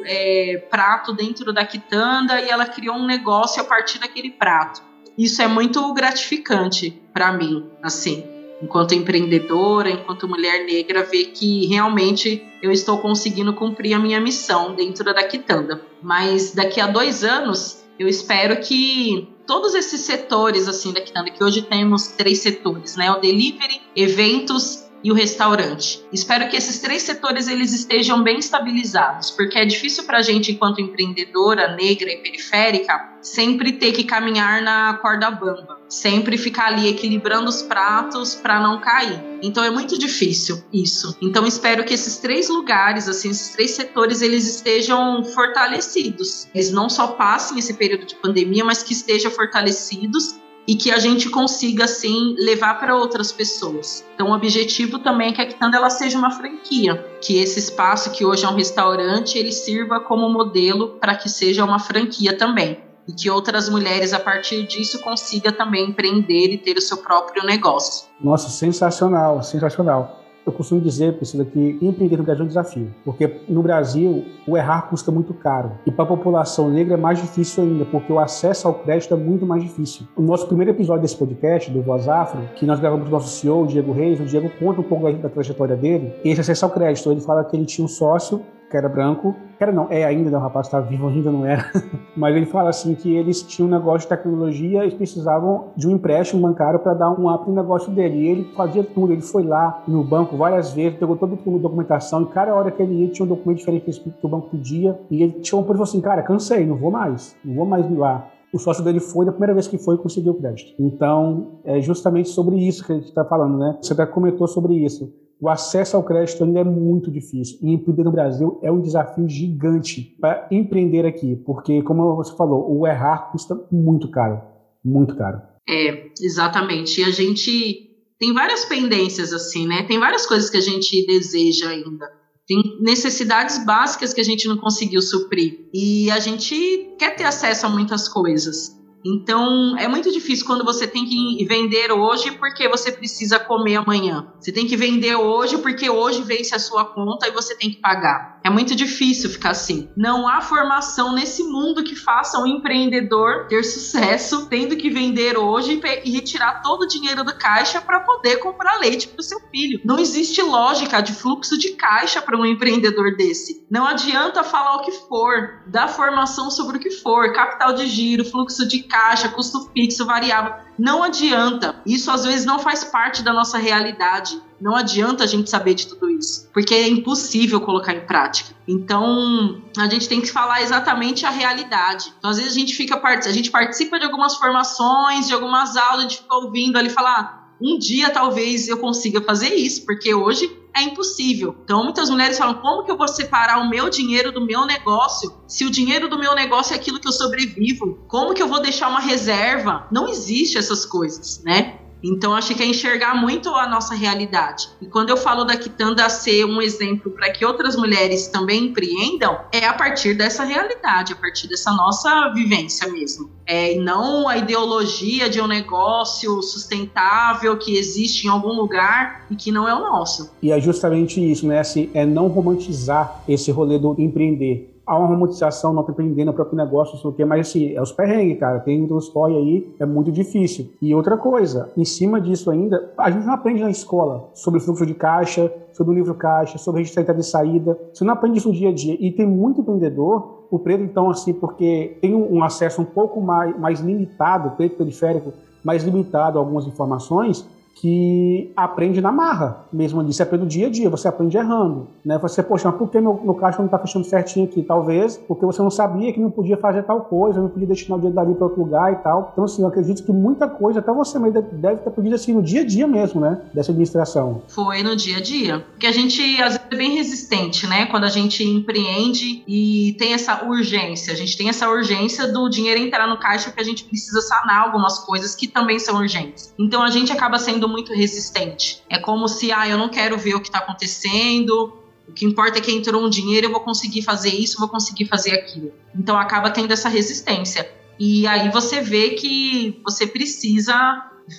é, prato dentro da quitanda e ela criou um negócio a partir daquele prato. Isso é muito gratificante para mim, assim enquanto empreendedora, enquanto mulher negra, ver que realmente eu estou conseguindo cumprir a minha missão dentro da Quitanda. Mas daqui a dois anos, eu espero que todos esses setores assim da Quitanda, que hoje temos três setores, né? O delivery, eventos e o restaurante. Espero que esses três setores eles estejam bem estabilizados, porque é difícil para a gente, enquanto empreendedora negra e periférica, sempre ter que caminhar na corda bamba, sempre ficar ali equilibrando os pratos para não cair. Então é muito difícil isso. Então espero que esses três lugares, assim, esses três setores, eles estejam fortalecidos. Eles não só passem esse período de pandemia, mas que estejam fortalecidos e que a gente consiga assim levar para outras pessoas. Então o objetivo também é que a Quitanda ela seja uma franquia, que esse espaço que hoje é um restaurante, ele sirva como modelo para que seja uma franquia também. E que outras mulheres, a partir disso, consiga também empreender e ter o seu próprio negócio. Nossa, sensacional, sensacional. Eu costumo dizer, Priscila, que empreender no Brasil é um desafio, porque no Brasil o errar custa muito caro. E para a população negra é mais difícil ainda, porque o acesso ao crédito é muito mais difícil. O nosso primeiro episódio desse podcast, do Voz Afro, que nós gravamos com o nosso CEO, o Diego Reis, o Diego conta um pouco da trajetória dele, esse acesso ao crédito. Ele fala que ele tinha um sócio que era branco, que era não, é ainda, né, o rapaz estava vivo ainda, não era, mas ele fala assim que eles tinham um negócio de tecnologia e precisavam de um empréstimo bancário para dar um up no negócio dele, e ele fazia tudo, ele foi lá no banco várias vezes, pegou toda a documentação, e cada hora que ele ia tinha um documento diferente que o banco pedia, e ele tinha um falou assim, cara, cansei, não vou mais, não vou mais lá. O sócio dele foi, da primeira vez que foi, conseguiu o crédito. Então, é justamente sobre isso que a gente está falando, né? Você até comentou sobre isso o acesso ao crédito ainda é muito difícil. E empreender no Brasil é um desafio gigante para empreender aqui, porque, como você falou, o errar custa muito caro. Muito caro. É, exatamente. E a gente tem várias pendências, assim, né? Tem várias coisas que a gente deseja ainda. Tem necessidades básicas que a gente não conseguiu suprir. E a gente quer ter acesso a muitas coisas. Então, é muito difícil quando você tem que vender hoje porque você precisa comer amanhã. Você tem que vender hoje porque hoje vence a sua conta e você tem que pagar. É muito difícil ficar assim. Não há formação nesse mundo que faça um empreendedor ter sucesso tendo que vender hoje e retirar todo o dinheiro do caixa para poder comprar leite para o seu filho. Não existe lógica de fluxo de caixa para um empreendedor desse. Não adianta falar o que for, dar formação sobre o que for, capital de giro, fluxo de caixa, custo fixo, variável. Não adianta. Isso às vezes não faz parte da nossa realidade. Não adianta a gente saber de tudo isso, porque é impossível colocar em prática. Então, a gente tem que falar exatamente a realidade. Então, às vezes a gente fica a gente participa de algumas formações, de algumas aulas, a gente fica ouvindo ali falar, ah, um dia talvez eu consiga fazer isso, porque hoje é impossível. Então, muitas mulheres falam: como que eu vou separar o meu dinheiro do meu negócio? Se o dinheiro do meu negócio é aquilo que eu sobrevivo, como que eu vou deixar uma reserva? Não existe essas coisas, né? Então, acho que é enxergar muito a nossa realidade. E quando eu falo da Quitanda ser um exemplo para que outras mulheres também empreendam, é a partir dessa realidade, a partir dessa nossa vivência mesmo. É, e não a ideologia de um negócio sustentável que existe em algum lugar e que não é o nosso. E é justamente isso, né? Assim, é não romantizar esse rolê do empreender há uma romantização, não empreendendo o próprio negócio, não sei o quê, mas assim, é os perrengues, cara. Tem uns corre aí, é muito difícil. E outra coisa, em cima disso ainda, a gente não aprende na escola sobre fluxo de caixa, sobre o livro caixa, sobre registro de entrada e saída. Você não aprende isso no dia a dia. E tem muito empreendedor, o preto, então, assim, porque tem um acesso um pouco mais, mais limitado, preto periférico, mais limitado a algumas informações, que aprende na marra, mesmo ali, você aprende no dia a dia, você aprende errando, né? Você, poxa, mas por que meu, meu caixa não está fechando certinho aqui? Talvez porque você não sabia que não podia fazer tal coisa, não podia destinar o dinheiro dali para outro lugar e tal. Então, assim, eu acredito que muita coisa, até você mesmo deve ter aprendido assim no dia a dia mesmo, né? Dessa administração. Foi no dia a dia. Porque a gente, às vezes, é bem resistente, né? Quando a gente empreende e tem essa urgência. A gente tem essa urgência do dinheiro entrar no caixa porque a gente precisa sanar algumas coisas que também são urgentes. Então, a gente acaba sendo muito resistente. É como se, ah, eu não quero ver o que está acontecendo, o que importa é que entrou um dinheiro, eu vou conseguir fazer isso, vou conseguir fazer aquilo. Então acaba tendo essa resistência. E aí você vê que você precisa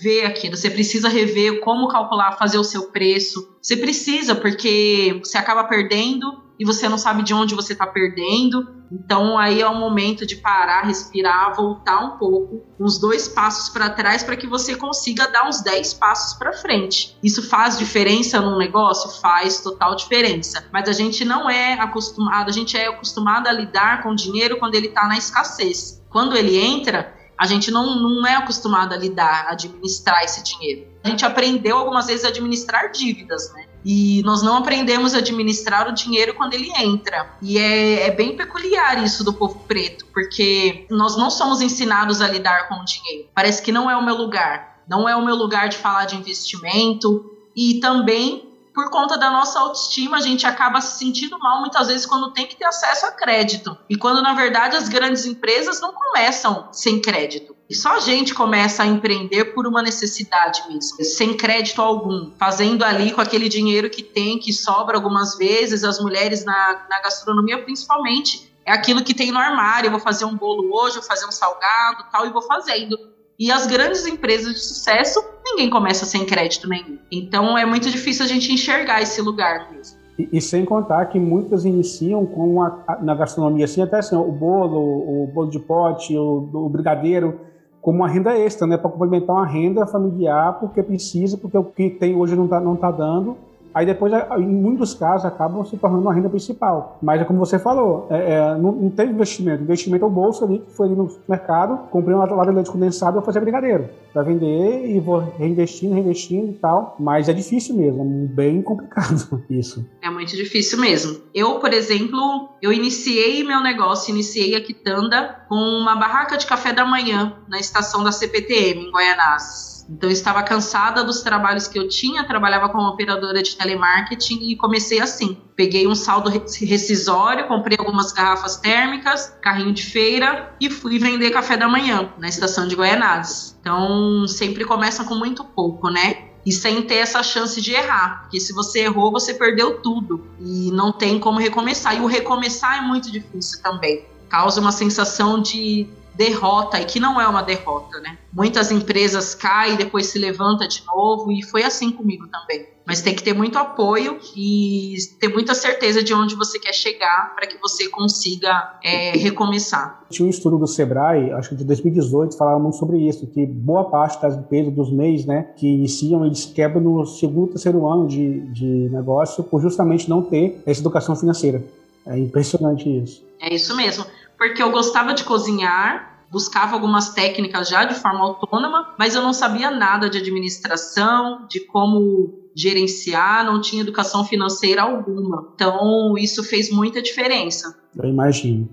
ver aquilo, você precisa rever como calcular, fazer o seu preço. Você precisa, porque você acaba perdendo e você não sabe de onde você está perdendo. Então aí é o momento de parar, respirar, voltar um pouco, uns dois passos para trás para que você consiga dar uns dez passos para frente. Isso faz diferença no negócio? Faz total diferença. Mas a gente não é acostumado, a gente é acostumado a lidar com dinheiro quando ele está na escassez. Quando ele entra, a gente não, não é acostumado a lidar, a administrar esse dinheiro. A gente aprendeu algumas vezes a administrar dívidas, né? E nós não aprendemos a administrar o dinheiro quando ele entra. E é, é, bem peculiar isso do povo preto, porque nós não somos ensinados a lidar com o dinheiro. Parece que não é o meu lugar. Não é o meu lugar de falar de investimento. E também por conta da nossa autoestima, a gente acaba se sentindo mal muitas vezes quando tem que ter acesso a crédito. E quando, na verdade, as grandes empresas não começam sem crédito. E só a gente começa a empreender por uma necessidade mesmo, sem crédito algum, fazendo ali com aquele dinheiro que tem, que sobra algumas vezes, as mulheres na, na gastronomia principalmente. É aquilo que tem no armário. Eu vou fazer um bolo hoje, vou fazer um salgado, tal, e vou fazendo. E as grandes empresas de sucesso, ninguém começa sem crédito nenhum. Então é muito difícil a gente enxergar esse lugar mesmo. E, e sem contar que muitas iniciam com a, a, na gastronomia, assim, até assim, o bolo, o bolo de pote, o, o brigadeiro, como uma renda extra, né, para complementar uma renda familiar, porque precisa, porque o que tem hoje não está não tá dando Aí depois, em muitos casos, acabam se tornando uma renda principal. Mas é como você falou, é, é, não, não teve investimento. investimento é o bolso ali, que foi ali no mercado, comprei uma lata de leite condensado e vou fazer brigadeiro. Para vender e vou reinvestindo, reinvestindo e tal. Mas é difícil mesmo, é bem complicado isso. É muito difícil mesmo. Eu, por exemplo, eu iniciei meu negócio, iniciei a Quitanda com uma barraca de café da manhã na estação da CPTM, em Guaianazes. Então eu estava cansada dos trabalhos que eu tinha, trabalhava como operadora de telemarketing e comecei assim. Peguei um saldo rescisório, comprei algumas garrafas térmicas, carrinho de feira e fui vender café da manhã na estação de Goianazes. Então sempre começa com muito pouco, né? e sem ter essa chance de errar, porque se você errou, você perdeu tudo e não tem como recomeçar. E o recomeçar é muito difícil também. Causa uma sensação de derrota e que não é uma derrota, né? Muitas empresas caem e depois se levanta de novo e foi assim comigo também. Mas tem que ter muito apoio e ter muita certeza de onde você quer chegar para que você consiga é, recomeçar. Tinha um estudo do Sebrae, acho que de 2018, falava muito sobre isso, que boa parte das empresas, dos MEIs, né, que iniciam, eles quebram no segundo, terceiro ano de, de negócio por justamente não ter essa educação financeira. É impressionante isso. É isso mesmo porque eu gostava de cozinhar, buscava algumas técnicas já de forma autônoma, mas eu não sabia nada de administração, de como gerenciar, não tinha educação financeira alguma. Então, isso fez muita diferença. Eu imagino.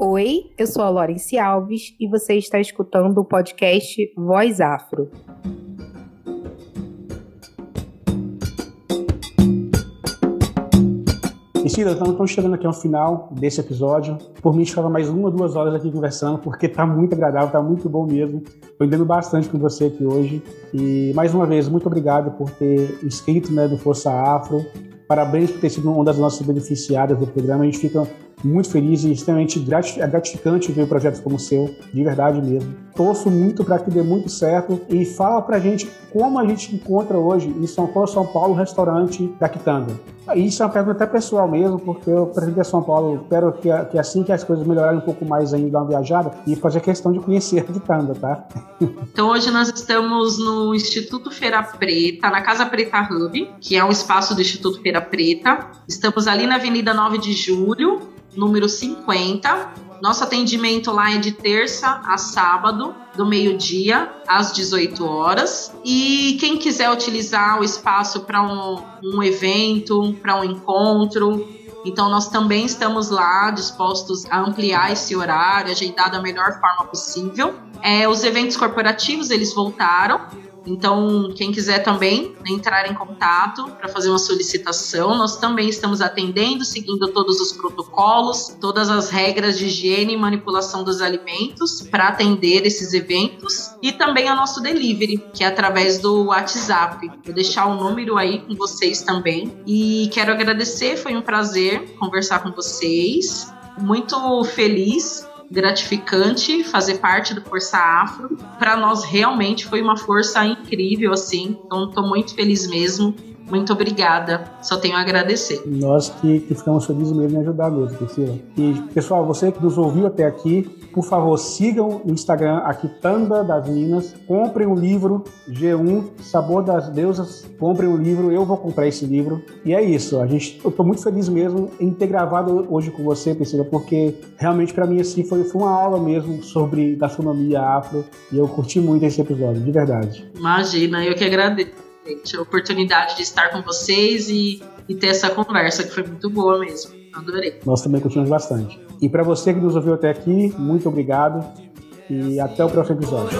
Oi, eu sou a Lorence Alves e você está escutando o podcast Voz Afro. E Cida, estamos chegando aqui ao final desse episódio. Por mim, ficava mais uma, duas horas aqui conversando, porque tá muito agradável, tá muito bom mesmo. Tô entendendo bastante com você aqui hoje. E mais uma vez, muito obrigado por ter inscrito né, do Força Afro. Parabéns por ter sido uma das nossas beneficiadas do programa. A gente fica muito feliz e extremamente gratificante ver projetos como o seu, de verdade mesmo. Torço muito para que dê muito certo e fala para a gente como a gente encontra hoje em São Paulo, São Paulo, restaurante da Quitanda. Isso é uma pergunta até pessoal mesmo, porque eu pretendo São Paulo, espero que, que assim que as coisas melhorarem um pouco mais ainda, dar uma viajada e fazer questão de conhecer a Quitanda, tá? Então hoje nós estamos no Instituto Feira Preta, na Casa Preta Hub, que é um espaço do Instituto Feira Preta. Estamos ali na Avenida 9 de Julho, número 50. Nosso atendimento lá é de terça a sábado, do meio-dia às 18 horas. E quem quiser utilizar o espaço para um, um evento, para um encontro, então, nós também estamos lá dispostos a ampliar esse horário, agendar da melhor forma possível. É, os eventos corporativos, eles voltaram, então, quem quiser também entrar em contato para fazer uma solicitação, nós também estamos atendendo, seguindo todos os protocolos, todas as regras de higiene e manipulação dos alimentos para atender esses eventos e também o nosso delivery, que é através do WhatsApp. Vou deixar o número aí com vocês também. E quero agradecer, foi um prazer conversar com vocês. Muito feliz gratificante fazer parte do Força Afro. Para nós realmente foi uma força incrível assim. Então estou muito feliz mesmo. Muito obrigada. Só tenho a agradecer. Nós que, que ficamos felizes mesmo em ajudar mesmo, Priscila. E, pessoal, você que nos ouviu até aqui, por favor, sigam o Instagram aqui Tanda das Minas, comprem o livro G1 Sabor das Deusas, comprem o livro, eu vou comprar esse livro. E é isso, a gente, eu tô muito feliz mesmo em ter gravado hoje com você, Priscila, porque realmente para mim assim foi, foi uma aula mesmo sobre gastronomia afro e eu curti muito esse episódio, de verdade. Imagina, eu que agradeço gente, a oportunidade de estar com vocês e, e ter essa conversa que foi muito boa mesmo. Adorei. Nós também curtimos bastante. E para você que nos ouviu até aqui, muito obrigado e até o próximo episódio.